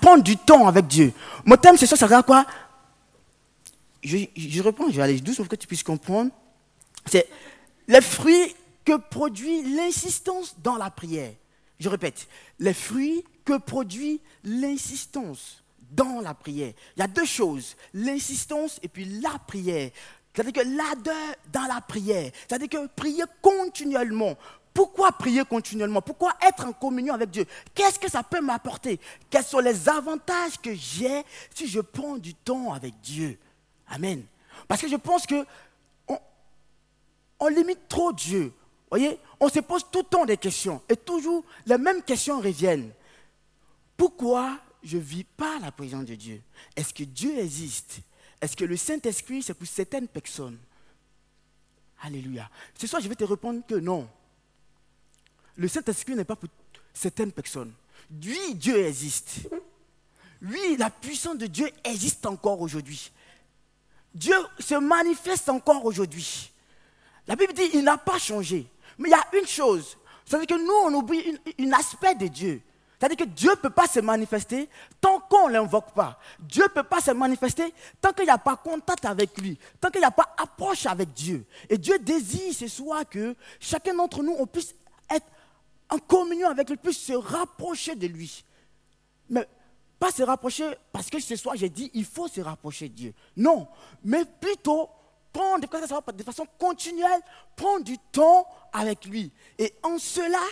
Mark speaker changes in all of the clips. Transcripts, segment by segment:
Speaker 1: prendre du temps avec Dieu. Mon thème, c'est ça, ça à quoi? Je, réponds, je vais aller doucement pour que tu puisses comprendre. C'est les fruits que produit l'insistance dans la prière. Je répète, les fruits que produit l'insistance dans la prière. Il y a deux choses, l'insistance et puis la prière. C'est-à-dire que l'ardeur dans la prière, c'est-à-dire que prier continuellement. Pourquoi prier continuellement? Pourquoi être en communion avec Dieu? Qu'est-ce que ça peut m'apporter? Quels sont les avantages que j'ai si je prends du temps avec Dieu? Amen. Parce que je pense que on, limite trop Dieu. Voyez, on se pose tout le temps des questions et toujours les mêmes questions reviennent. Pourquoi je ne vis pas la présence de Dieu? Est-ce que Dieu existe? Est-ce que le Saint-Esprit, c'est pour certaines personnes? Alléluia. Ce soir, je vais te répondre que non. Le Saint-Esprit n'est pas pour certaines personnes. Oui, Dieu existe. Oui, la puissance de Dieu existe encore aujourd'hui. Dieu se manifeste encore aujourd'hui. La Bible dit il n'a pas changé. Mais il y a une chose, c'est-à-dire que nous, on oublie un aspect de Dieu. C'est-à-dire que Dieu ne peut pas se manifester tant qu'on ne l'invoque pas. Dieu ne peut pas se manifester tant qu'il n'y a pas contact avec lui, tant qu'il n'y a pas approche avec Dieu. Et Dieu désire ce soir que chacun d'entre nous, on puisse être en communion avec lui, puisse se rapprocher de lui. Mais pas se rapprocher parce que ce soir j'ai dit il faut se rapprocher de Dieu. Non, mais plutôt prendre de façon continuelle, prendre du temps avec lui. Et en cela,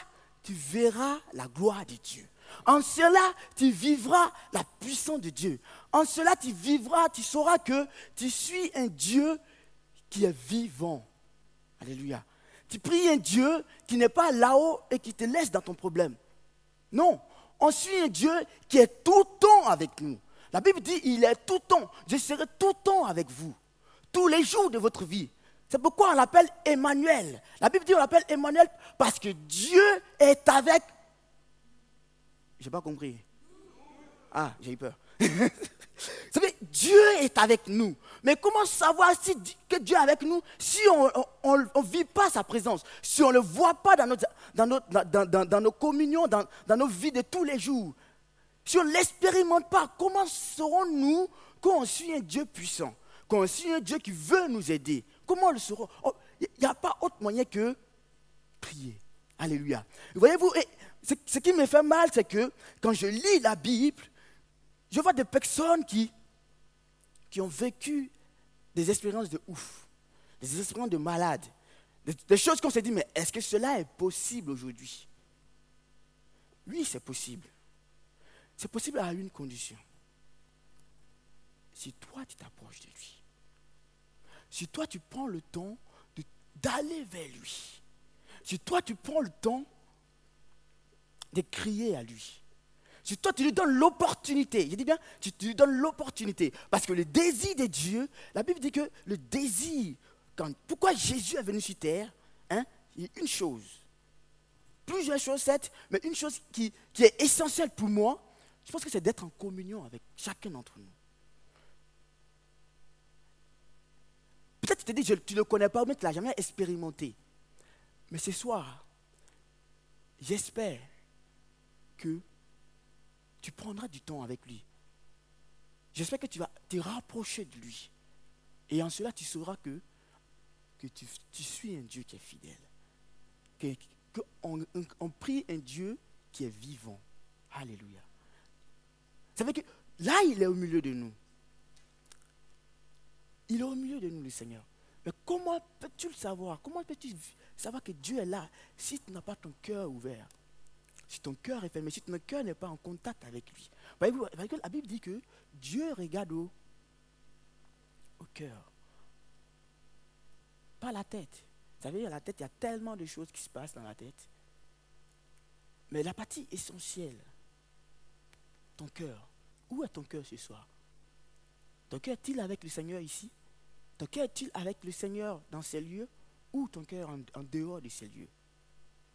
Speaker 1: tu verras la gloire de Dieu. En cela, tu vivras la puissance de Dieu. En cela, tu vivras, tu sauras que tu suis un Dieu qui est vivant. Alléluia. Tu pries un Dieu qui n'est pas là-haut et qui te laisse dans ton problème. Non, on suit un Dieu qui est tout le temps avec nous. La Bible dit, il est tout le temps. Je serai tout le temps avec vous. Tous les jours de votre vie. C'est pourquoi on l'appelle Emmanuel. La Bible dit, on l'appelle Emmanuel parce que Dieu est avec. Je n'ai pas compris. Ah, j'ai eu peur. Vous savez, Dieu est avec nous. Mais comment savoir si, que Dieu est avec nous si on ne vit pas sa présence, si on ne le voit pas dans, dans, dans, nos communions, dans, nos vies de tous les jours? Si on ne l'expérimente pas, comment saurons-nous qu'on suit un Dieu puissant, qu'on suit un Dieu qui veut nous aider? Comment le saurons? Il oh, n'y a pas autre moyen que prier. Alléluia. Voyez-vous, ce qui me fait mal, c'est que quand je lis la Bible, je vois des personnes qui, qui ont vécu des expériences de ouf, des expériences de malades, des, choses qu'on s'est dit, mais est-ce que cela est possible aujourd'hui? Oui, c'est possible. C'est possible à une condition. Si toi, tu t'approches de lui, si toi, tu prends le temps d'aller vers lui, si toi, tu prends le temps de crier à lui, si toi, tu lui donnes l'opportunité, je dis bien, tu, lui donnes l'opportunité. Parce que le désir de Dieu, la Bible dit que le désir, pourquoi Jésus est venu sur terre, hein, une chose. Plusieurs choses, certes, mais une chose qui, qui est essentielle pour moi, je pense que c'est d'être en communion avec chacun d'entre nous. Peut-être tu te dis, tu ne le connais pas, mais tu ne l'as jamais expérimenté. Mais ce soir, j'espère que tu prendras du temps avec lui. J'espère que tu vas te rapprocher de lui. Et en cela, tu sauras que, que tu, suis un Dieu qui est fidèle. Qu'on on prie un Dieu qui est vivant. Alléluia. Ça veut dire que là, il est au milieu de nous. Il est au milieu de nous, le Seigneur. Mais comment peux-tu le savoir? Comment peux-tu savoir que Dieu est là si tu n'as pas ton cœur ouvert? Si ton cœur est fermé, si ton cœur n'est pas en contact avec lui. Voyez-vous, la Bible dit que Dieu regarde au, au cœur, pas la tête. Vous savez, à la tête, il y a tellement de choses qui se passent dans la tête. Mais la partie essentielle, ton cœur. Où est ton cœur ce soir? Ton cœur est-il avec le Seigneur ici? Ton cœur est-il avec le Seigneur dans ces lieux Ou ton cœur en, en dehors de ces lieux?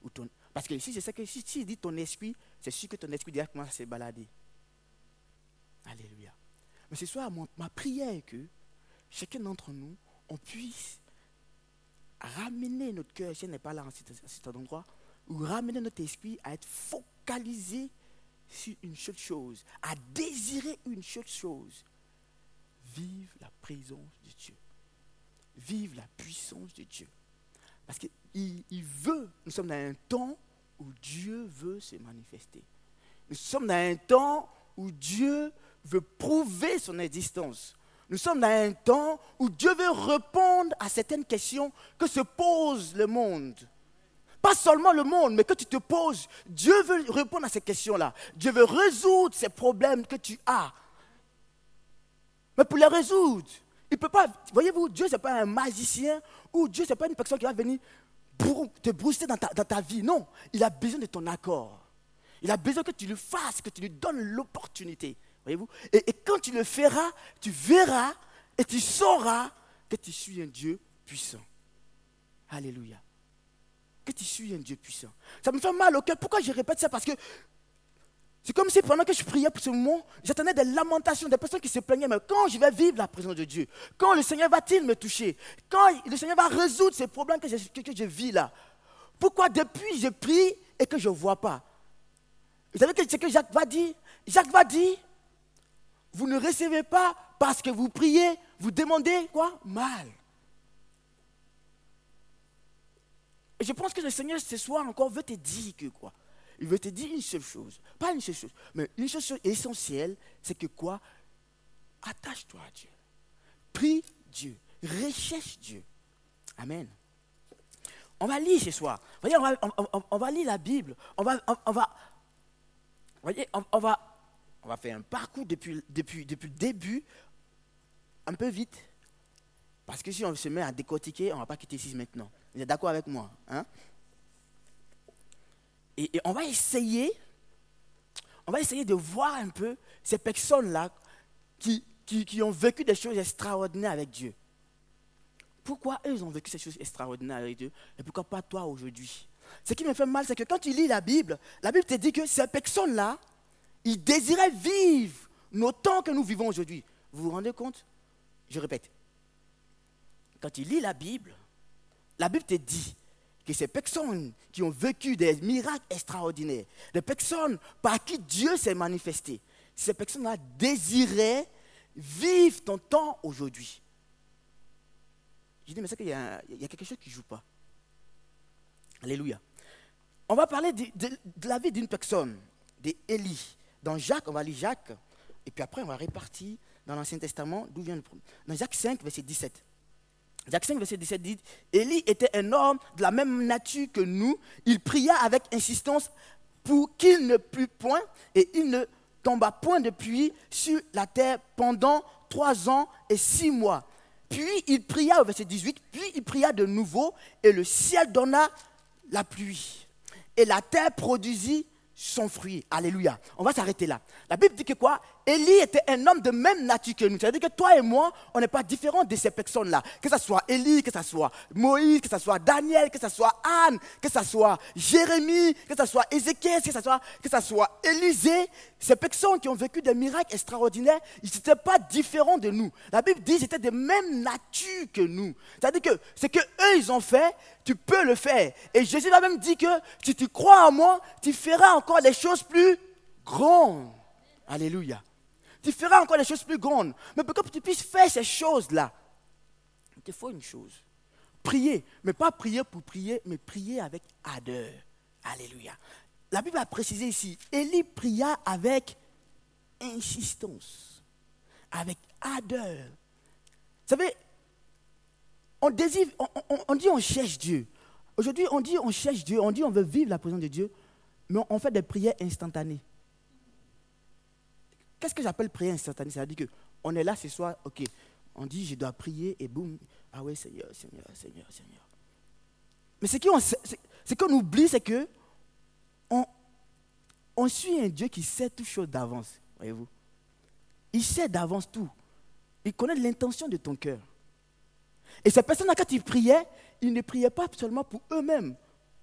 Speaker 1: Ou ton, parce que si c'est ça que si, il dit ton esprit, c'est sûr que ton esprit déjà commence à se balader. Alléluia. Mais ce soir, ma prière est que chacun d'entre nous, on puisse ramener notre cœur, si elle n'est pas là à cet endroit, ou ramener notre esprit à être focalisé sur une seule chose, à désirer une seule chose. Vive la présence de Dieu. Vive la puissance de Dieu. Parce qu'il il veut, nous sommes dans un temps où Dieu veut se manifester. Nous sommes dans un temps où Dieu veut prouver son existence. Nous sommes dans un temps où Dieu veut répondre à certaines questions que se pose le monde. Pas seulement le monde, mais que tu te poses. Dieu veut répondre à ces questions-là. Dieu veut résoudre ces problèmes que tu as. Mais pour les résoudre, il ne peut pas. Voyez-vous, Dieu, ce n'est pas un magicien ou Dieu, ce n'est pas une personne qui va venir te brusquer dans ta, vie. Non, il a besoin de ton accord. Il a besoin que tu le fasses, que tu lui donnes l'opportunité. Voyez-vous? Et, quand tu le feras, tu verras et tu sauras que tu suis un Dieu puissant. Alléluia. Que tu suis un Dieu puissant. Ça me fait mal au cœur. Pourquoi je répète ça? Parce que c'est comme si pendant que je priais pour ce moment, j'attendais des lamentations, des personnes qui se plaignaient. Mais quand je vais vivre la présence de Dieu, quand le Seigneur va-t-il me toucher Quand le Seigneur va résoudre ces problèmes que je, que je vis là Pourquoi depuis je prie et que je ne vois pas? Vous savez ce que Jacques va dire? Jacques va dire, vous ne recevez pas parce que vous priez, vous demandez quoi? Mal. Et je pense que le Seigneur ce soir encore veut te dire que quoi? Il veut te dire une seule chose. Pas une seule chose, mais une seule chose essentielle, c'est que quoi? Attache-toi à Dieu. Prie Dieu. Recherche Dieu. Amen. On va lire ce soir. Voyez, on va, on, va lire la Bible. On va, on, va, voyez, on, va, on va faire un parcours depuis, depuis, depuis le début, un peu vite. Parce que si on se met à décortiquer, on ne va pas quitter ici maintenant. Vous êtes d'accord avec moi hein? Et, on va essayer, on va essayer de voir un peu ces personnes-là qui, qui, ont vécu des choses extraordinaires avec Dieu. Pourquoi eux ont vécu ces choses extraordinaires avec Dieu et pourquoi pas toi aujourd'hui? Ce qui me fait mal, c'est que quand tu lis la Bible, la Bible te dit que ces personnes-là, ils désiraient vivre nos temps que nous vivons aujourd'hui. Vous vous rendez compte? Je répète. Quand tu lis la Bible, la Bible te dit que ces personnes qui ont vécu des miracles extraordinaires, des personnes par qui Dieu s'est manifesté, ces personnes-là désiraient vivre ton temps aujourd'hui. Je dis, mais c'est qu'il y, a quelque chose qui ne joue pas. Alléluia. On va parler de, la vie d'une personne, d'Élie. Dans Jacques, on va lire Jacques, et puis après on va répartir dans l'Ancien Testament, d'où vient le problème. Dans Jacques 5, verset 17. Jacques 5, verset 17 dit Élie était un homme de la même nature que nous. Il pria avec insistance pour qu'il ne plût point et il ne tomba point de pluie sur la terre pendant trois ans et six mois. Puis il pria au verset 18, puis il pria de nouveau et le ciel donna la pluie. Et la terre produisit son fruit. Alléluia. On va s'arrêter là. La Bible dit que quoi? Élie était un homme de même nature que nous. C'est-à-dire que toi et moi, on n'est pas différents de ces personnes-là. Que ce soit Élie, que ce soit Moïse, que ce soit Daniel, que ce soit Anne, que ce soit Jérémie, que ce soit Ézéchiel, que ce soit, que soit Élisée. Ces personnes qui ont vécu des miracles extraordinaires, ils n'étaient pas différents de nous. La Bible dit qu'ils étaient de même nature que nous. C'est-à-dire que ce qu'eux, ils ont fait, tu peux le faire. Et Jésus a même dit que si tu crois en moi, tu feras encore des choses plus grandes. Alléluia tu feras encore des choses plus grandes. Mais pour que tu puisses faire ces choses-là, il te faut une chose. Prier, mais pas prier pour prier, mais prier avec ardeur. Alléluia. La Bible a précisé ici, Élie pria avec insistance, avec ardeur. Vous savez, on, désire, on, on dit on cherche Dieu. Aujourd'hui, on dit on cherche Dieu, on dit on veut vivre la présence de Dieu, mais on fait des prières instantanées. Qu'est-ce que j'appelle prière instantanée? C'est-à-dire qu'on est là ce soir, ok, on dit je dois prier et boum, ah oui Seigneur, Seigneur, Seigneur, Seigneur. Mais ce qu'on oublie, c'est que on, on suit un Dieu qui sait toutes choses d'avance, voyez-vous. Il sait d'avance tout. Il connaît l'intention de ton cœur. Et ces personnes-là, quand ils priaient, ils ne priaient pas seulement pour eux-mêmes.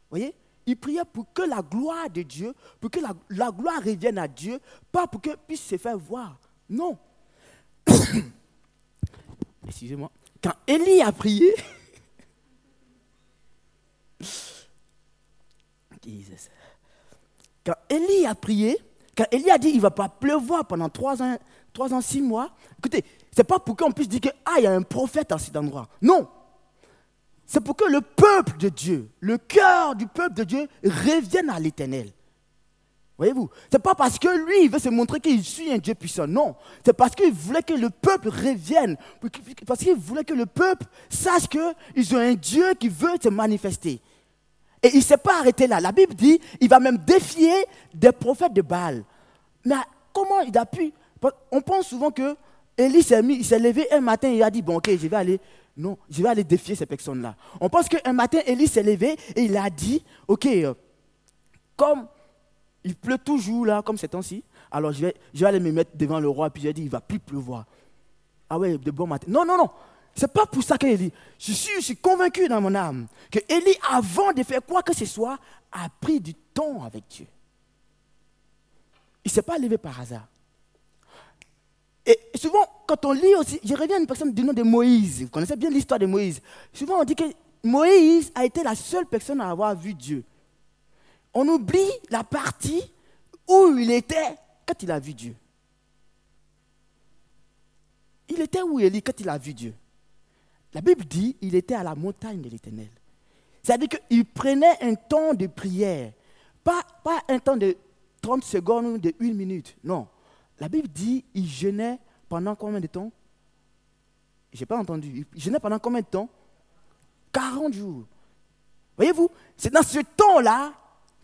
Speaker 1: Voyez? Il priait pour que la gloire de Dieu, pour que la, gloire revienne à Dieu, pas pour qu'il puisse se faire voir. Non. Excusez-moi. Quand Élie a prié, quand Élie a prié, Quand Élie a dit il ne va pas pleuvoir pendant trois ans, trois ans, six mois, écoutez, ce n'est pas pour qu'on puisse dire que, ah, il y a un prophète à cet endroit. Non. C'est pour que le peuple de Dieu, le cœur du peuple de Dieu revienne à l'éternel. Voyez-vous Ce n'est pas parce que lui, il veut se montrer qu'il suit un Dieu puissant. Non. C'est parce qu'il voulait que le peuple revienne. Parce qu'il voulait que le peuple sache qu'ils ont un Dieu qui veut se manifester. Et il ne s'est pas arrêté là. La Bible dit il va même défier des prophètes de Baal. Mais comment il a pu? On pense souvent que Élie s'est levé un matin il a dit Bon, ok, je vais aller. Non, je vais aller défier ces personnes-là. On pense qu'un matin, Élie s'est levé et il a dit Ok, euh, comme il pleut toujours là, comme ces temps-ci, alors je vais, je vais aller me mettre devant le roi et puis je vais dire Il ne va plus pleuvoir. Ah ouais, de bon matin. Non, non, non. C'est pas pour ça qu'Élie. Je suis, je suis convaincu dans mon âme que Élie, avant de faire quoi que ce soit, a pris du temps avec Dieu. Il ne s'est pas levé par hasard. Et souvent, quand on lit aussi, je reviens à une personne du nom de Moïse. Vous connaissez bien l'histoire de Moïse. Souvent, on dit que Moïse a été la seule personne à avoir vu Dieu. On oublie la partie où il était quand il a vu Dieu. Il était où Élie quand il a vu Dieu? La Bible dit il était à la montagne de l'Éternel. C'est-à-dire qu'il prenait un temps de prière, pas, pas un temps de 30 secondes ou de 1 minute. Non. La Bible dit il jeûnait pendant combien de temps? Je n'ai pas entendu. Il jeûnait pendant combien de temps? 40 jours. Voyez-vous, c'est dans ce temps-là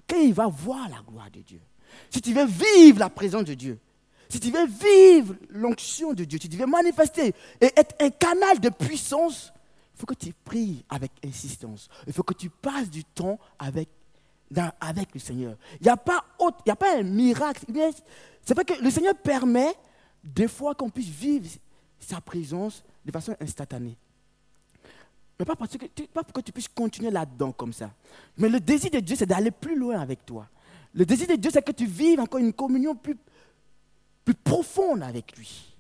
Speaker 1: qu'il va voir la gloire de Dieu. Si tu veux vivre la présence de Dieu, si tu veux vivre l'onction de Dieu, si tu veux manifester et être un canal de puissance, il faut que tu pries avec insistance. Il faut que tu passes du temps avec, avec le Seigneur. Il n'y a, pas a pas un miracle. C'est pas que le Seigneur permet des fois qu'on puisse vivre sa présence de façon instantanée. Mais pas, parce que, pas pour que tu puisses continuer là-dedans comme ça. Mais le désir de Dieu, c'est d'aller plus loin avec toi. Le désir de Dieu, c'est que tu vives encore une communion plus, plus profonde avec lui.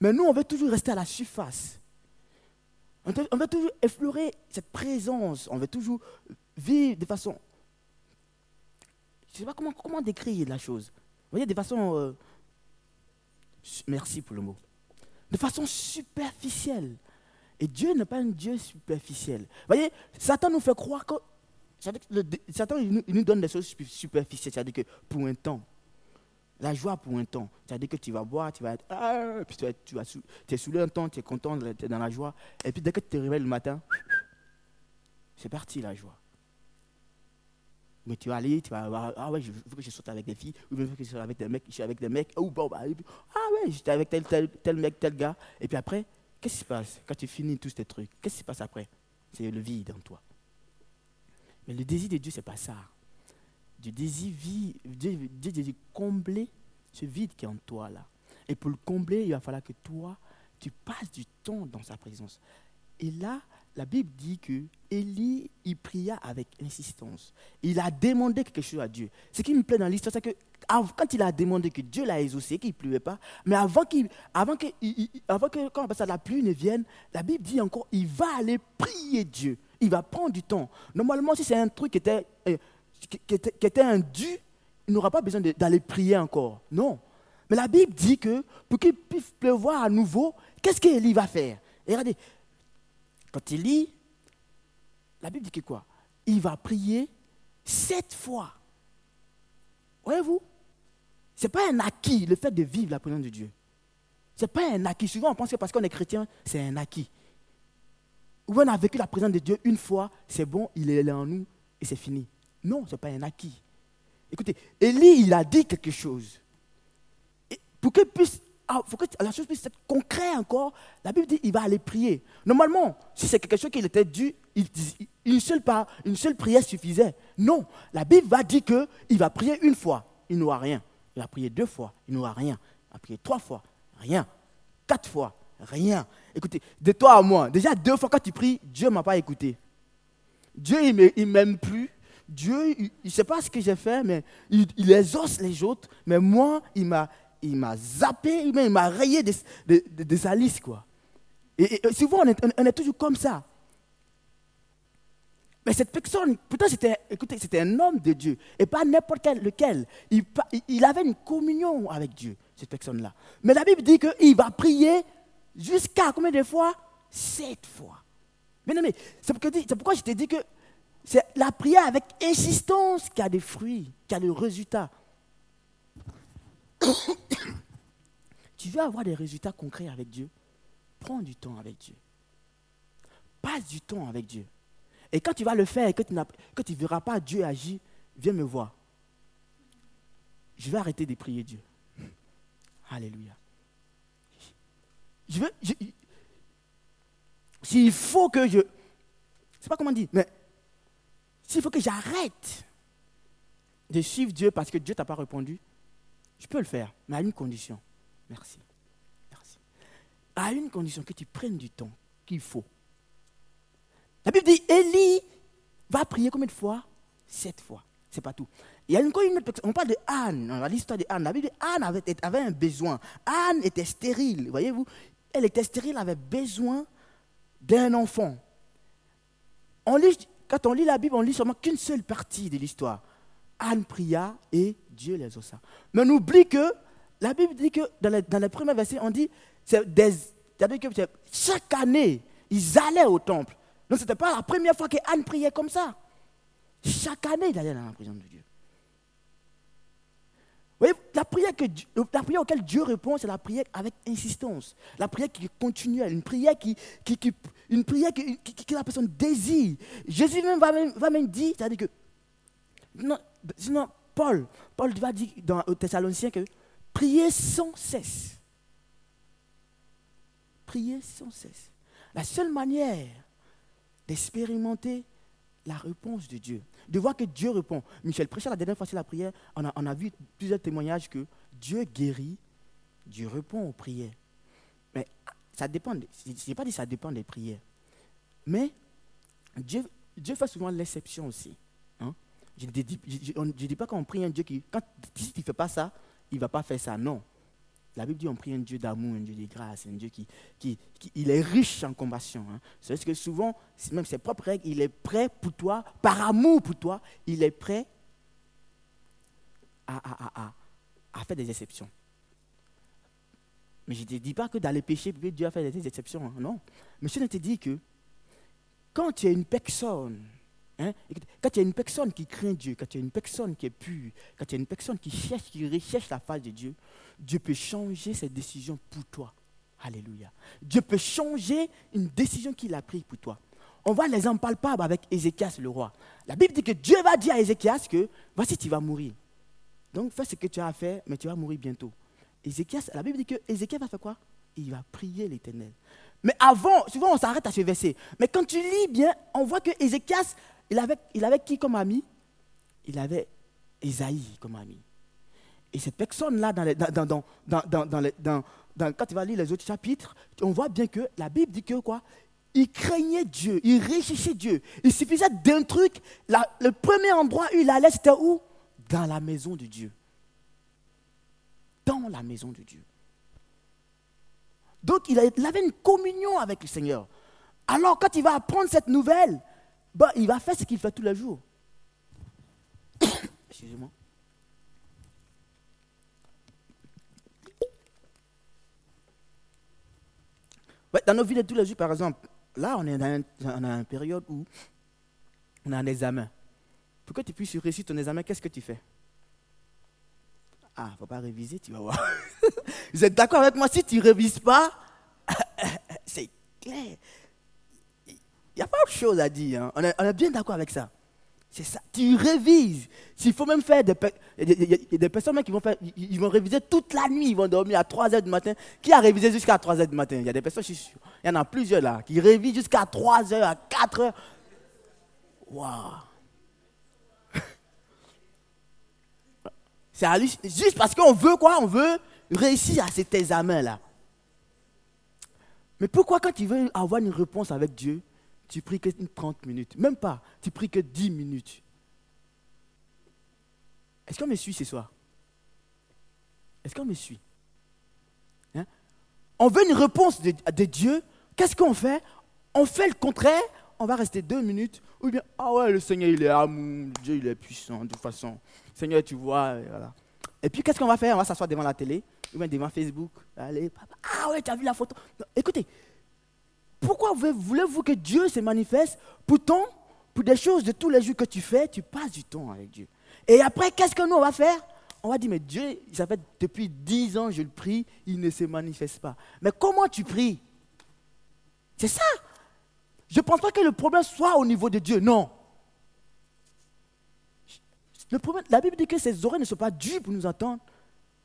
Speaker 1: Mais nous, on veut toujours rester à la surface. On veut, toujours effleurer cette présence. On veut toujours vivre de façon... Je ne sais pas comment, comment décrire la chose. Vous voyez, de façon... Euh, merci pour le mot. De façon superficielle. Et Dieu n'est pas un Dieu superficiel. Vous voyez, Satan nous fait croire que... Satan, il nous donne des choses superficielles. C'est-à-dire que pour un temps, la joie pour un temps. C'est-à-dire que tu vas boire, tu vas être. Ah, puis tu, vas, tu, es saoulé un temps, tu es content, tu es dans la joie. Et puis dès que tu te réveilles le matin, c'est parti la joie. Mais tu vas aller, tu vas avoir, ah ouais, il faut que je saute avec des filles, ou il faut que je saute avec des mecs, je suis avec des mecs, ou bon, bah, ah ouais, j'étais avec tel, tel, tel mec, tel gars. Et puis après, qu'est-ce qui se passe? Quand tu finis tous tes trucs Qu'est-ce qui se passe après? C'est le vide en toi. Mais le désir de Dieu, ce n'est pas ça Dieu, Dieu combler ce vide qui est en toi là. Et pour le combler, il va falloir que toi, tu passes du temps dans sa présence. Et là, la Bible dit que Élie, il pria avec insistance. Il a demandé quelque chose à Dieu. Ce qui me plaît dans l'histoire, c'est que quand il a demandé que Dieu l'a exaucé, qu'il ne pleuvait pas, mais avant, qu'il, avant, que, avant que quand la pluie ne vienne, la Bible dit encore, il va aller prier Dieu. Il va prendre du temps. Normalement, si c'est un truc qui était euh, qui était, un dû, il n'aura pas besoin d'aller prier encore. Non. Mais la Bible dit que pour qu'il puisse pleuvoir à nouveau, qu'est-ce qu'Élie va faire? Regardez, quand il lit, la Bible dit que quoi? Il va prier sept fois. Voyez-vous? Ce n'est pas un acquis, le fait de vivre la présence de Dieu. Ce n'est pas un acquis. Souvent, on pense que parce qu'on est chrétien, c'est un acquis. Ou on a vécu la présence de Dieu une fois, c'est bon, il est là en nous et c'est fini. Non, ce n'est pas un acquis. Écoutez, Élie, il a dit quelque chose. Pour que puisse, ah, que la chose puisse être concrète encore, la Bible dit qu'il va aller prier. Normalement, si c'est quelque chose qui était dû, une, seule une seule prière suffisait. Non, la Bible va dire qu'il va prier une fois, il n'aura rien. Il va prier deux fois, il n'aura rien. Il va prier trois fois, rien. Quatre fois, rien. Écoutez, de toi à moi, déjà deux fois quand tu pries, Dieu ne m'a pas écouté. Dieu, il ne m'aime plus. Dieu, il ne sait pas ce que j'ai fait, mais il, il, exauce les autres. Mais moi, il m'a, il m'a zappé, il m'a rayé de, sa liste. Quoi. Et, souvent, on est, toujours comme ça. Mais cette personne, pourtant c'était, écoutez, c'était un homme de Dieu, et pas n'importe lequel. Il, avait une communion avec Dieu, cette personne-là. Mais la Bible dit qu'il va prier jusqu'à combien de fois? Sept fois. C'est pourquoi je t'ai dit que c'est la prière avec insistance qui a des fruits, qui a des résultats. tu veux avoir des résultats concrets avec Dieu? Prends du temps avec Dieu. Passe du temps avec Dieu. Et quand tu vas le faire et que tu ne verras pas Dieu agir, viens me voir. Je vais arrêter de prier Dieu. Alléluia. Je veux. S'il faut que je. Je sais pas comment dire, mais s'il faut que j'arrête de suivre Dieu parce que Dieu t'a pas répondu, je peux le faire, mais à une condition. Merci. Merci. À une condition que tu prennes du temps qu'il faut. La Bible dit, Élie va prier combien de fois? Sept fois. C'est pas tout. Il y a une autre On parle de Anne, dans l'histoire de Anne. La Bible dit, Anne avait, un besoin. Anne était stérile, voyez-vous. Elle était stérile, avait besoin d'un enfant. On lit, quand on lit la Bible, on lit seulement qu'une seule partie de l'histoire. Anne pria et Dieu les ossa. Mais on oublie que la Bible dit que dans les, premiers versets, on dit que chaque année, ils allaient au temple. Donc ce n'était pas la première fois qu'Anne priait comme ça. Chaque année, il allait dans la présence de Dieu. Vous voyez, la prière, auquel Dieu répond, c'est la prière avec insistance. La prière qui continue, une prière qui, qui, une prière que, la personne désire. Jésus même va même, va même dire, c'est-à-dire que, non, sinon, Paul, Paul va dire dans, au Thessaloniciens que priez sans cesse. Priez sans cesse. La seule manière d'expérimenter la réponse de Dieu, de voir que Dieu répond. Michel prêchait la dernière fois sur la prière, on a, a vu plusieurs témoignages que Dieu guérit, Dieu répond aux prières. Mais ça dépend, je n'ai pas dit ça dépend des prières. Mais Dieu, Dieu fait souvent l'exception aussi. Hein. Je ne dis, pas qu'on prie un Dieu qui, quand, si tu ne fais pas ça, il ne va pas faire ça. Non. La Bible dit on prie un Dieu d'amour, un Dieu de grâce, un Dieu qui, qui, il est riche en compassion. Hein. C'est que souvent, même ses propres règles, il est prêt pour toi, par amour pour toi, il est prêt à, à, à, à faire des exceptions. Mais je ne te dis pas que dans les péchés, Dieu a fait des exceptions. Hein. Non. Mais je te dis que quand tu es une personne, hein, quand tu es une personne qui craint Dieu, quand tu es une personne qui est pure, quand tu es une personne qui cherche, qui recherche la face de Dieu, Dieu peut changer ses décisions pour toi. Alléluia. Dieu peut changer une décision qu'il a prise pour toi. On voit l'exemple palpable avec Ézéchias le roi. La Bible dit que Dieu va dire à Ézéchias que voici tu vas mourir. Donc fais ce que tu as à faire, mais tu vas mourir bientôt. Ézéchias, la Bible dit que Ézéchias va faire quoi? Il va prier l'Éternel. Mais avant, souvent on s'arrête à ce verset. Mais quand tu lis bien, on voit que Ézéchias, il avait, il avait qui comme ami? Il avait Esaïe comme ami. Et cette personne-là, dans, dans, dans, dans, quand tu vas lire les autres chapitres, on voit bien que la Bible dit que quoi? Il craignait Dieu, il recherchait Dieu. Il suffisait d'un truc. le premier endroit où il allait, c'était où? Dans la maison de Dieu. Dans la maison de Dieu. Donc il avait une communion avec le Seigneur. Alors quand il va apprendre cette nouvelle, bah, il va faire ce qu'il fait tous les jours. Excusez-moi. dans nos vies de tous les jours, par exemple, là, on est dans, une période où on a un examen. Pour que tu puisses réussir ton examen, qu'est-ce que tu fais? Ah, il ne faut pas réviser, tu vas voir. Vous êtes d'accord avec moi? Si tu ne révises pas, c'est clair. Il n'y a pas autre chose à dire. Hein. On, est, bien d'accord avec ça. C'est ça. Tu révises. S'il faut même faire des, il y a des personnes qui vont faire, ils vont réviser toute la nuit, ils vont dormir à 3 h du matin. Qui a révisé jusqu'à 3 h du matin? Il y a des personnes, je suis sûr. Il y en a plusieurs là, qui révisent jusqu'à 3 h, à 4 h. Waouh C'est juste parce qu'on veut quoi? On veut réussir à cet examen là. Mais pourquoi quand tu veux avoir une réponse avec Dieu, tu pries que 30 minutes. Même pas. Tu pries que 10 minutes. Est-ce qu'on me suit ce soir? Est-ce qu'on me suit? Hein? On veut une réponse de, Dieu. Qu'est-ce qu'on fait? On fait le contraire. on va rester deux minutes, ou bien, ah ouais, le Seigneur, il est amour, Dieu, il est puissant, de toute façon. Seigneur, tu vois, et voilà. Et puis, qu'est-ce qu'on va faire? On va s'asseoir devant la télé, ou bien devant Facebook. Allez, papa, ah ouais, tu as vu la photo? Écoutez, pourquoi voulez-vous que Dieu se manifeste Pourtant, pour des choses de tous les jours que tu fais, tu passes du temps avec Dieu. Et après, qu'est-ce que nous, on va faire On va dire, mais Dieu, ça fait depuis dix ans, je le prie, il ne se manifeste pas. Mais comment tu pries C'est ça. Je ne pense pas que le problème soit au niveau de Dieu, non. La Bible dit que ses oreilles ne sont pas dures pour nous entendre.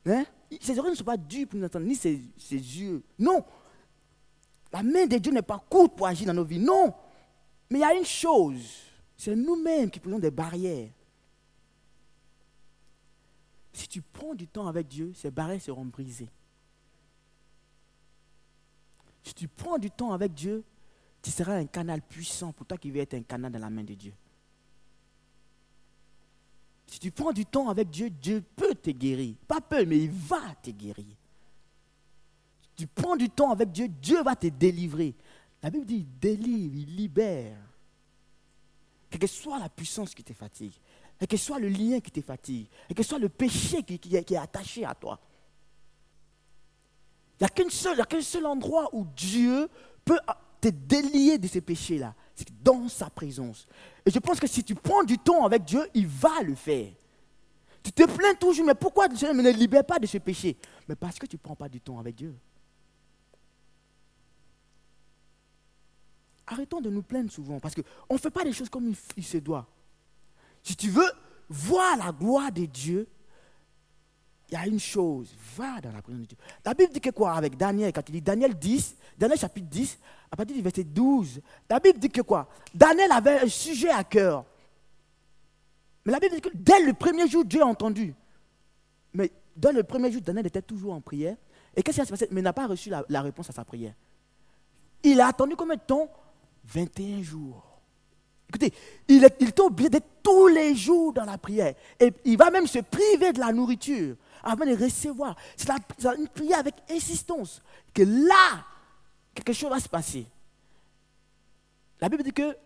Speaker 1: Hein? Ses oreilles ne sont pas dures pour nous entendre, ni ses yeux. Non. La main de Dieu n'est pas courte pour agir dans nos vies. Non. Mais il y a une chose, c'est nous-mêmes qui posons des barrières. Si tu prends du temps avec Dieu, ces barrières seront brisées. Si tu prends du temps avec Dieu, tu seras un canal puissant pour toi qui veux être un canal dans la main de Dieu. Si tu prends du temps avec Dieu, Dieu peut te guérir. Pas peu, mais il va te guérir. Tu prends du temps avec Dieu, Dieu va te délivrer. La Bible dit, il délivre, il libère. Quelle que soit la puissance qui te fatigue, quel que soit le lien qui te fatigue, quel que soit le péché qui, est, attaché à toi. Il n'y a qu'un seul, seul endroit où Dieu peut te délier de ces péchés-là. C'est dans sa présence. Et je pense que si tu prends du temps avec Dieu, il va le faire. Tu te plains toujours, mais pourquoi Dieu ne libère pas de ce péché? Mais parce que tu ne prends pas du temps avec Dieu. Arrêtons de nous plaindre souvent, parce qu'on ne fait pas les choses comme il, se doit. Si tu veux voir la gloire de Dieu, il y a une chose, va dans la présence de Dieu. La Bible dit que quoi avec Daniel, quand il dit Daniel 10, Daniel chapitre 10, à partir du verset 12, la Bible dit que quoi? Daniel avait un sujet à cœur. Mais la Bible dit que dès le premier jour, Dieu a entendu. Mais dès le premier jour, Daniel était toujours en prière. Et qu'est-ce qui s'est passé? Mais il n'a pas reçu la, la réponse à sa prière. Il a attendu combien de temps? 21 jours. Écoutez, il est, il obligé d'être tous les jours dans la prière. Et il va même se priver de la nourriture avant de recevoir. C'est une prière avec insistance. Que là, quelque chose va se passer. La Bible dit que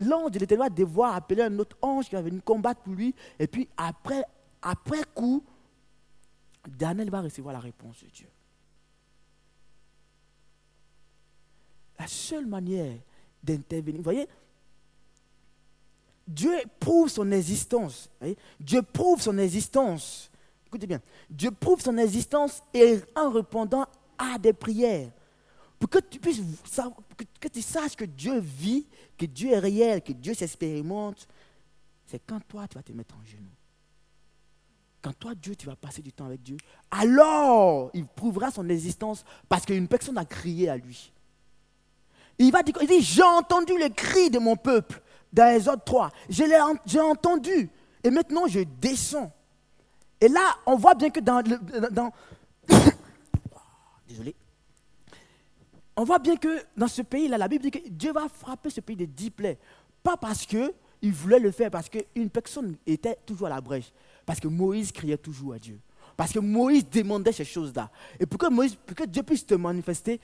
Speaker 1: l'ange de l'éternel va devoir appeler un autre ange qui va venir combattre pour lui. Et puis après, après coup, Daniel va recevoir la réponse de Dieu. La seule manière d'intervenir, vous voyez, Dieu prouve son existence. Dieu prouve son existence. Écoutez bien, Dieu prouve son existence en répondant à des prières. Pour que tu puisses que tu saches que Dieu vit, que Dieu est réel, que Dieu s'expérimente, c'est quand toi tu vas te mettre en genoux. Quand toi, Dieu, tu vas passer du temps avec Dieu, alors il prouvera son existence parce qu'une personne a crié à lui. Il va dire, il dit, j'ai entendu le cri de mon peuple dans les autres 3. J'ai entendu. Et maintenant, je descends. Et là, on voit bien que dans... dans désolé. On voit bien que dans ce pays-là, la Bible dit que Dieu va frapper ce pays de dix plaies. Pas parce qu'il voulait le faire, parce qu'une personne était toujours à la brèche. Parce que Moïse criait toujours à Dieu. Parce que Moïse demandait ces choses-là. Et pour que, Moïse, pour que Dieu puisse te manifester,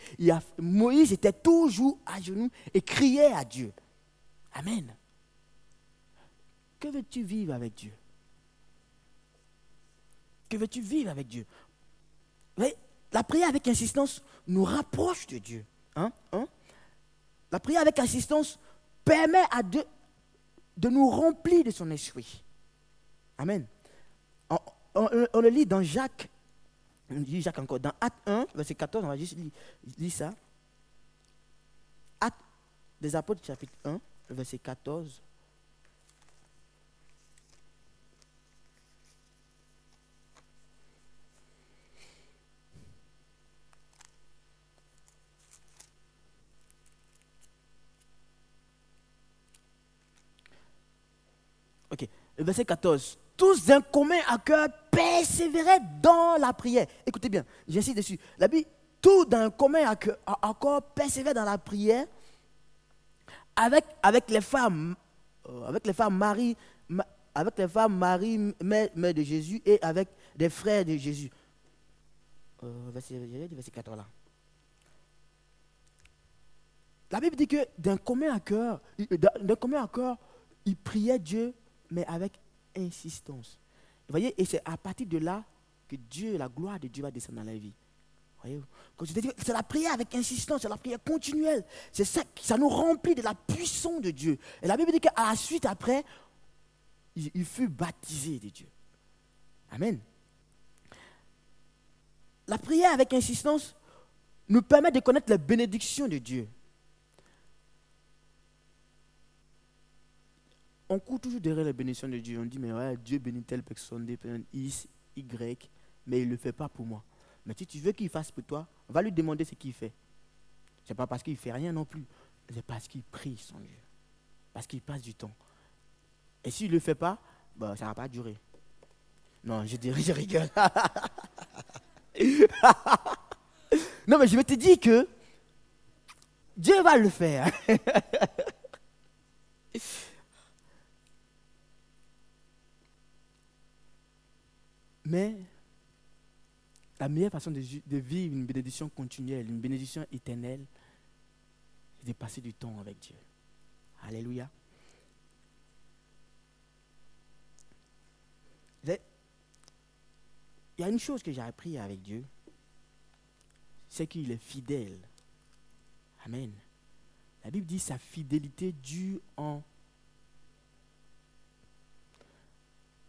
Speaker 1: Moïse était toujours à genoux et criait à Dieu. Amen. Que veux-tu vivre avec Dieu? Que veux-tu vivre avec Dieu? La prière avec insistance nous rapproche de Dieu. Hein? Hein? La prière avec insistance permet à Dieu de nous remplir de son esprit. Amen on, le lit dans Jacques, on dit Jacques encore, dans Acte 1, verset 14, on va juste lire, ça. Acte des apôtres, chapitre 1, verset 14. Ok, le verset 14 tous d'un commun à cœur, persévérer dans la prière. Écoutez bien, j'insiste dessus. La Bible, tout d'un commun à cœur, encore persévérer dans la prière avec, avec les femmes, euh, avec les femmes Marie, avec les femmes Marie, mère, de Jésus, et avec des frères de Jésus. Euh, verset, verset 14 là. La Bible dit que d'un commun accord, d'un commun accord, il priait Dieu, mais avec insistance. Vous voyez, et c'est à partir de là que Dieu, la gloire de Dieu va descendre dans la vie. C'est la prière avec insistance, c'est la prière continuelle. C'est ça, ça nous remplit de la puissance de Dieu. Et la Bible dit qu'à la suite, après, il, il fut baptisé de Dieu. Amen. La prière avec insistance nous permet de connaître la bénédiction de Dieu. On court toujours derrière la bénédiction de Dieu. On dit, mais ouais, Dieu bénit telle personne, X, Y, mais il ne le fait pas pour moi. Mais si tu veux qu'il fasse pour toi, va lui demander ce qu'il fait. Ce n'est pas parce qu'il ne fait rien non plus. C'est parce qu'il prie son Dieu. Parce qu'il passe du temps. Et s'il ne le fait pas, bah, ça ne va pas durer. Non, je dirais, je rigole. non, mais je vais te dire que Dieu va le faire. mais la meilleure façon de, vivre une bénédiction continuelle, une bénédiction éternelle, c'est de passer du temps avec Dieu. Alléluia. Il y a une chose que j'ai appris avec Dieu, c'est qu'il est fidèle. Amen. La Bible dit sa fidélité dure en...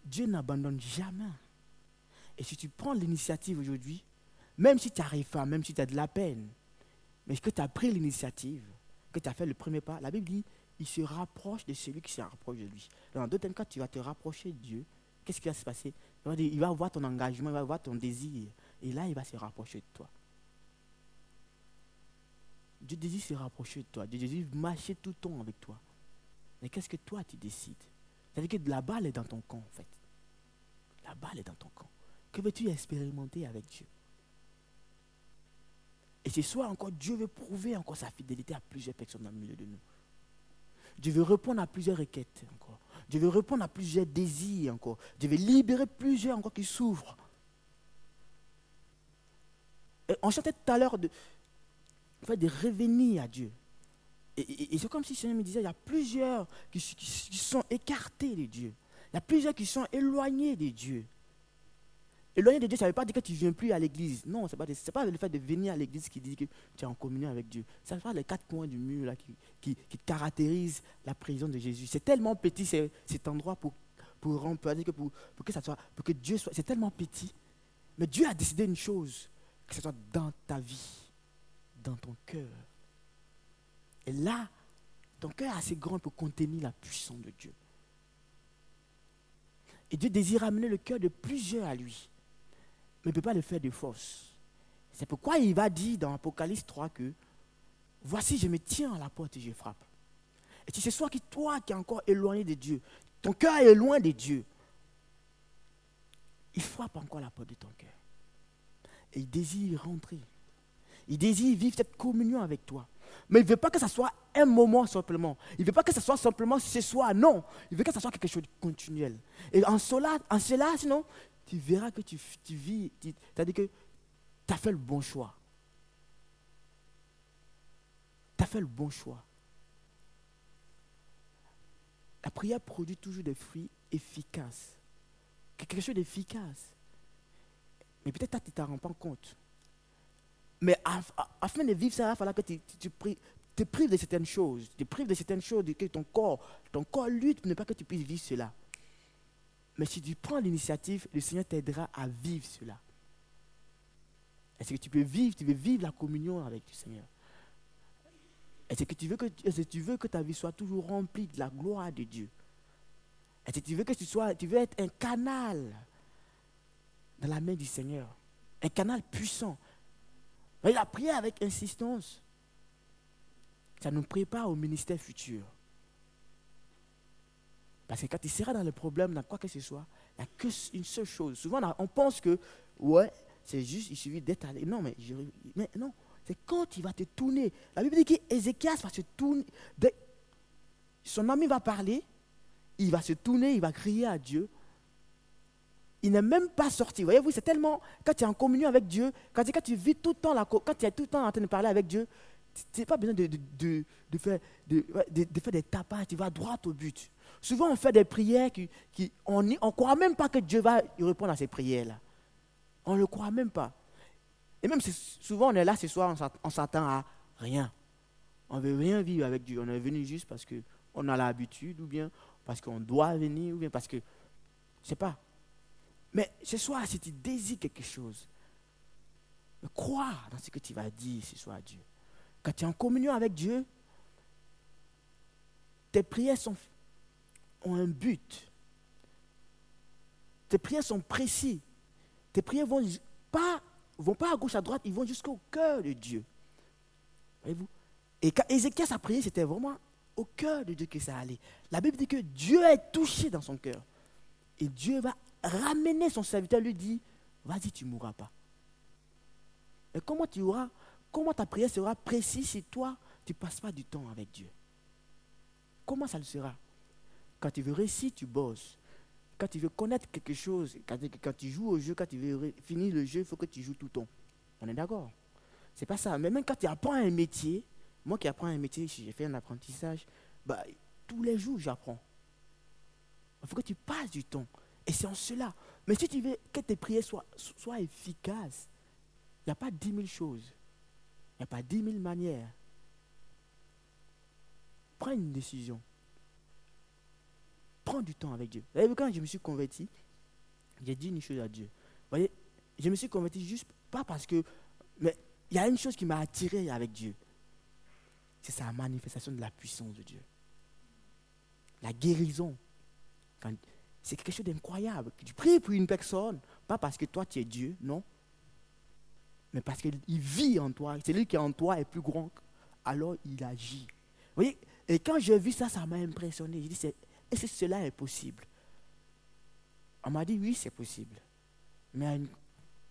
Speaker 1: Dieu n'abandonne jamais. Et si tu prends l'initiative aujourd'hui, même si tu n'arrives pas, même si tu as de la peine, mais que tu as pris l'initiative, que tu as fait le premier pas, la Bible dit, il se rapproche de celui qui se rapproche de lui. Dans d'autres cas, tu vas te rapprocher de Dieu. Qu'est-ce qui va se passer? Il va voir ton engagement, il va voir ton désir. Et là, il va se rapprocher de toi. Dieu désire se rapprocher de toi. Dieu désire marcher tout le temps avec toi. Mais qu'est-ce que toi, tu décides? C'est-à-dire que la balle est dans ton camp, en fait. La balle est dans ton camp. Que veux-tu expérimenter avec Dieu? Et ce soir encore, Dieu veut prouver encore sa fidélité à plusieurs personnes dans le milieu de nous. Dieu veut répondre à plusieurs requêtes encore. Dieu veut répondre à plusieurs désirs encore. Dieu veut libérer plusieurs encore qui souffrent. On chantait tout à l'heure de, de revenir à Dieu. Et, c'est comme si le Seigneur me disait, il y a plusieurs qui, sont écartés de Dieu. Il y a plusieurs qui sont éloignés de Dieu. Éloigné de Dieu, ça ne veut pas dire que tu ne viens plus à l'église. Non, ce n'est pas, le fait de venir à l'église qui dit que tu es en communion avec Dieu. Ça pas les quatre coins du mur là, qui, qui, qui caractérisent la prison de Jésus. C'est tellement petit cet endroit pour, pour, pour, pour, que ça soit, pour que Dieu soit. C'est tellement petit. Mais Dieu a décidé une chose, que ce soit dans ta vie, dans ton cœur. Et là, ton cœur est assez grand pour contenir la puissance de Dieu. Et Dieu désire amener le cœur de plusieurs à lui mais ne peut pas le faire de force. C'est pourquoi il va dire dans Apocalypse 3 que voici, je me tiens à la porte et je frappe. Et si c'est soit que toi qui es encore éloigné de Dieu, ton cœur est loin de Dieu, il frappe encore la porte de ton cœur. Et il désire rentrer. Il désire vivre cette communion avec toi. Mais il ne veut pas que ce soit un moment simplement. Il ne veut pas que ce soit simplement ce soir. Non. Il veut que ce soit quelque chose de continuel. Et en cela sinon, tu verras que tu, vis, c'est-à-dire que tu as fait le bon choix. Tu as fait le bon choix. La prière produit toujours des fruits efficaces. Quelque chose d'efficace. Mais peut-être que tu ne t'en rends pas compte. Mais afin de vivre ça, il va falloir que tu, tu, te prives de certaines choses. Tu te prives de certaines choses, que ton corps, ton corps lutte pour ne pas que tu puisses vivre cela. Mais si tu prends l'initiative, le Seigneur t'aidera à vivre cela. Est-ce que tu peux vivre, tu veux vivre la communion avec le Seigneur? Est-ce que tu veux que, tu veux que ta vie soit toujours remplie de la gloire de Dieu? Est-ce que tu veux que tu sois, tu veux être un canal dans la main du Seigneur? Un canal puissant. Il a prié avec insistance. Ça nous prépare au ministère futur. Parce que quand tu seras dans le problème, dans quoi que ce soit, il n'y a qu'une seule chose. Souvent, on pense que, ouais, c'est juste, il suffit d'être allé. Non, mais, mais non, c'est quand il va te tourner. La Bible dit qu'Ézéchias va se tourner. son ami va parler, il va se tourner, il va crier à Dieu. Il n'est même pas sorti. Voyez-vous, c'est tellement. Quand tu es en communion avec Dieu, quand, tu vis tout le temps, quand tu es tout le temps en train de parler avec Dieu, Tu n'as pas besoin de, faire, de, faire des tapages, tu vas droit au but. Souvent, on fait des prières qui, on ne croit même pas que Dieu va répondre à ces prières-là. On ne le croit même pas. Et même souvent, on est là ce soir, on s'attend à rien. On ne veut rien vivre avec Dieu. On est venu juste parce qu'on a l'habitude, ou bien parce qu'on doit venir, ou bien parce que. Je ne sais pas. Mais ce soir, si tu désires quelque chose, crois dans ce que tu vas dire ce soir à Dieu. Quand tu es en communion avec Dieu, tes prières sont, ont un but. Tes prières sont précises. Tes prières vont pas, vont pas à gauche, à droite, ils vont jusqu'au cœur de Dieu. Voyez-vous? Et quand Ézéchias a prié, c'était vraiment au cœur de Dieu que ça allait. La Bible dit que Dieu est touché dans son cœur. Et Dieu va ramener son serviteur, lui dit, vas-y, tu ne mourras pas. Mais comment tu auras, comment ta prière sera précise si toi, tu ne passes pas du temps avec Dieu? Comment ça le sera? Quand tu veux réussir, tu bosses. Quand tu veux connaître quelque chose, quand, tu joues au jeu, quand tu veux finir le jeu, il faut que tu joues tout le temps. On est d'accord? C'est pas ça. Mais même quand tu apprends un métier, moi qui apprends un métier, j'ai fait un apprentissage, bah, tous les jours j'apprends. Il faut que tu passes du temps. Et c'est en cela. Mais si tu veux que tes prières soient, soient efficaces, il n'y a pas dix mille choses. Il n'y a pas dix mille manières. Prends une décision. Du temps avec Dieu. Vous quand je me suis converti, j'ai dit une chose à Dieu. Vous voyez, je me suis converti juste pas parce que. Mais il y a une chose qui m'a attiré avec Dieu. C'est sa manifestation de la puissance de Dieu. La guérison. C'est quelque chose d'incroyable. Tu pries pour une personne, pas parce que toi tu es Dieu, non. Mais parce qu'il vit en toi. C'est lui qui est en toi est plus grand. Alors il agit. Vous voyez Et quand j'ai vu ça, ça m'a impressionné. J'ai dit, est-ce que cela est possible? On m'a dit, oui, c'est possible. Mais il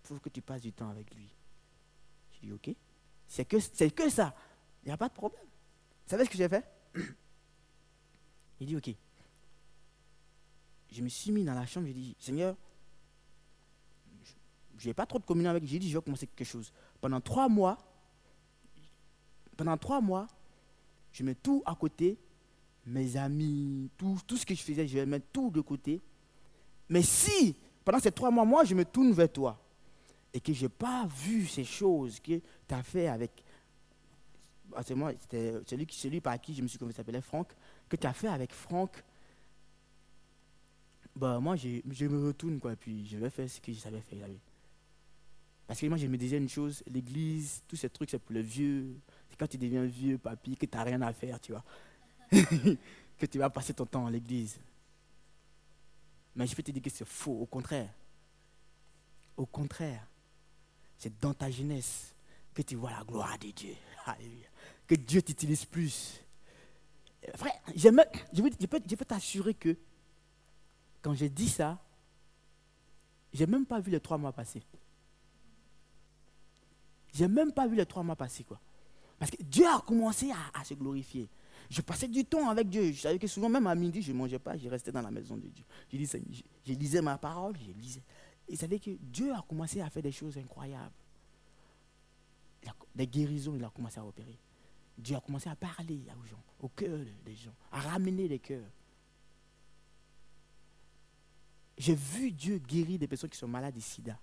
Speaker 1: faut que tu passes du temps avec lui. J'ai dit, ok. C'est que, c'est que ça. Il n'y a pas de problème. Vous savez ce que j'ai fait? Il dit, ok. Je me suis mis dans la chambre, j'ai dit, Seigneur, je n'ai pas trop de communion avec. J'ai dit, je vais commencer quelque chose. Pendant trois mois, pendant trois mois, je mets tout à côté, mes amis, tout, ce que je faisais, je vais mettre tout de côté. Mais si, pendant ces trois mois, moi, je me tourne vers toi et que je n'ai pas vu ces choses que tu as fait avec. Ah, c'est moi, c'était celui, celui par qui je me suis convaincu, s'appelait Franck, que tu as fait avec Franck. Bah, moi, je, je me retourne, quoi, puis je vais faire ce que je savais faire. Parce que moi, je me disais une chose, l'église, tous ces trucs, c'est pour les vieux. C'est quand tu deviens vieux, papy, que tu n'as rien à faire, tu vois. que tu vas passer ton temps à l'église. Mais je peux te dire que c'est faux, au contraire. Au contraire, c'est dans ta jeunesse que tu vois la gloire de Dieu. Que Dieu t'utilise plus. Frère, je, peux, je peux t'assurer que quand j'ai dit ça, j'ai même pas vu les trois mois passer. J'ai même pas vu les trois mois passer, quoi. Parce que Dieu a commencé à, se glorifier. Je passais du temps avec Dieu. Je savais que souvent, même à midi, je ne mangeais pas, je restais dans la maison de Dieu. Je lisais, ma parole, je lisais. Et savez que Dieu a commencé à faire des choses incroyables. Des guérisons, il a commencé à opérer. Dieu a commencé à parler aux gens, au cœur des gens, à ramener les cœurs. J'ai vu Dieu guérir des personnes qui sont malades de sida.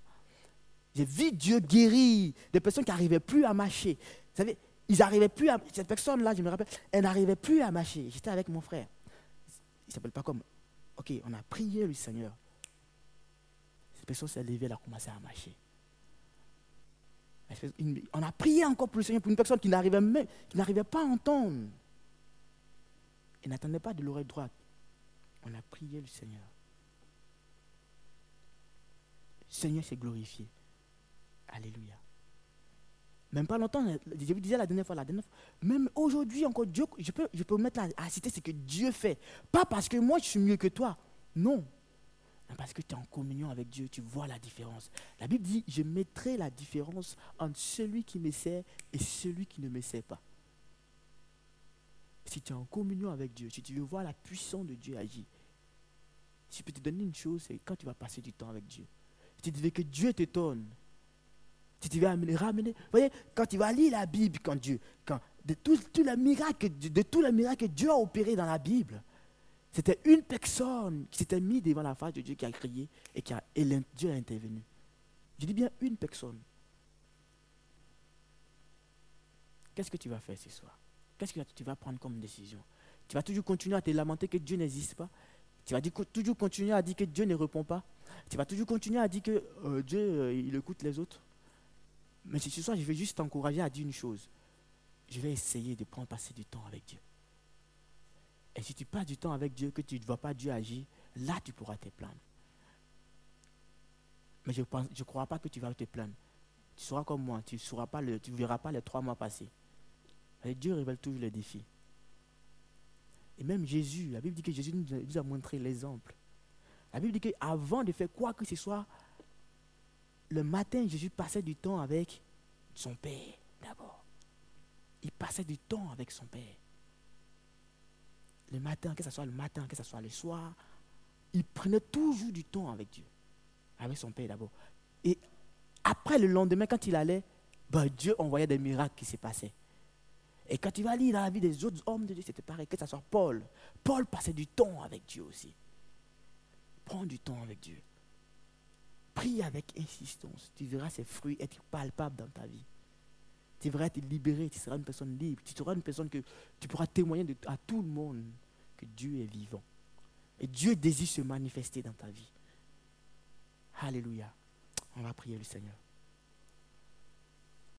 Speaker 1: J'ai vu Dieu guérir des personnes qui n'arrivaient plus à marcher. Vous savez, ils n'arrivaient plus à. Cette personne-là, je me rappelle, elle n'arrivait plus à marcher. J'étais avec mon frère. Il ne s'appelle pas comme. Ok, on a prié le Seigneur. Cette personne s'est levée, elle a commencé à marcher. On a prié encore pour le Seigneur, pour une personne qui n'arrivait même, qui n'arrivait pas à entendre. Elle n'attendait pas de l'oreille droite. On a prié le Seigneur. Le Seigneur s'est glorifié. Même pas longtemps, je vous disais la dernière fois, la dernière fois, même aujourd'hui encore, Dieu, je peux, mettre à, citer ce que Dieu fait. Pas parce que moi je suis mieux que toi, non. Parce que tu es en communion avec Dieu, tu vois la différence. La Bible dit, je mettrai la différence entre celui qui me sert et celui qui ne me sert pas. Si tu es en communion avec Dieu, si tu veux voir la puissance de Dieu agir, si je peux te donner une chose, c'est quand tu vas passer du temps avec Dieu. Si tu veux que Dieu t'étonne, tu veux ramener, vous voyez, quand tu vas lire la Bible, quand Dieu, quand de tous les miracles, de, que Dieu a opérés dans la Bible, c'était une personne qui s'était mise devant la face de Dieu qui a crié et, qui a, Dieu a intervenu. Je dis bien une personne. Qu'est-ce que tu vas faire ce soir? Qu'est-ce que tu vas prendre comme décision? Tu vas toujours continuer à te lamenter que Dieu n'existe pas? Tu vas toujours continuer à dire que Dieu ne répond pas? Tu vas toujours continuer à dire que euh, Dieu, euh, il écoute les autres? Mais ce soir, je vais juste t'encourager à dire une chose. Je vais essayer de prendre passer du temps avec Dieu. Et si tu passes du temps avec Dieu, que tu ne vois pas Dieu agir, là tu pourras te plaindre. Mais je ne je crois pas que tu vas te plaindre. Tu seras comme moi, tu ne verras pas les trois mois passés. Dieu révèle toujours les défis. Et même Jésus, la Bible dit que Jésus nous a montré l'exemple. La Bible dit qu'avant de faire quoi que ce soit, le matin, Jésus passait du temps avec son Père d'abord. Il passait du temps avec son Père. Le matin, que ce soit le matin, que ce soit le soir, il prenait toujours du temps avec Dieu, avec son Père d'abord. Et après le lendemain, quand il allait, ben, Dieu envoyait des miracles qui se passaient. Et quand tu vas lire la vie des autres hommes de Dieu, c'était pareil, que ce soit Paul. Paul passait du temps avec Dieu aussi. Prends du temps avec Dieu. Prie avec insistance. Tu verras ses fruits être palpables dans ta vie. Tu verras être libéré, tu seras une personne libre. Tu seras une personne que tu pourras témoigner à tout le monde que Dieu est vivant. Et Dieu désire se manifester dans ta vie. Alléluia. On va prier le Seigneur.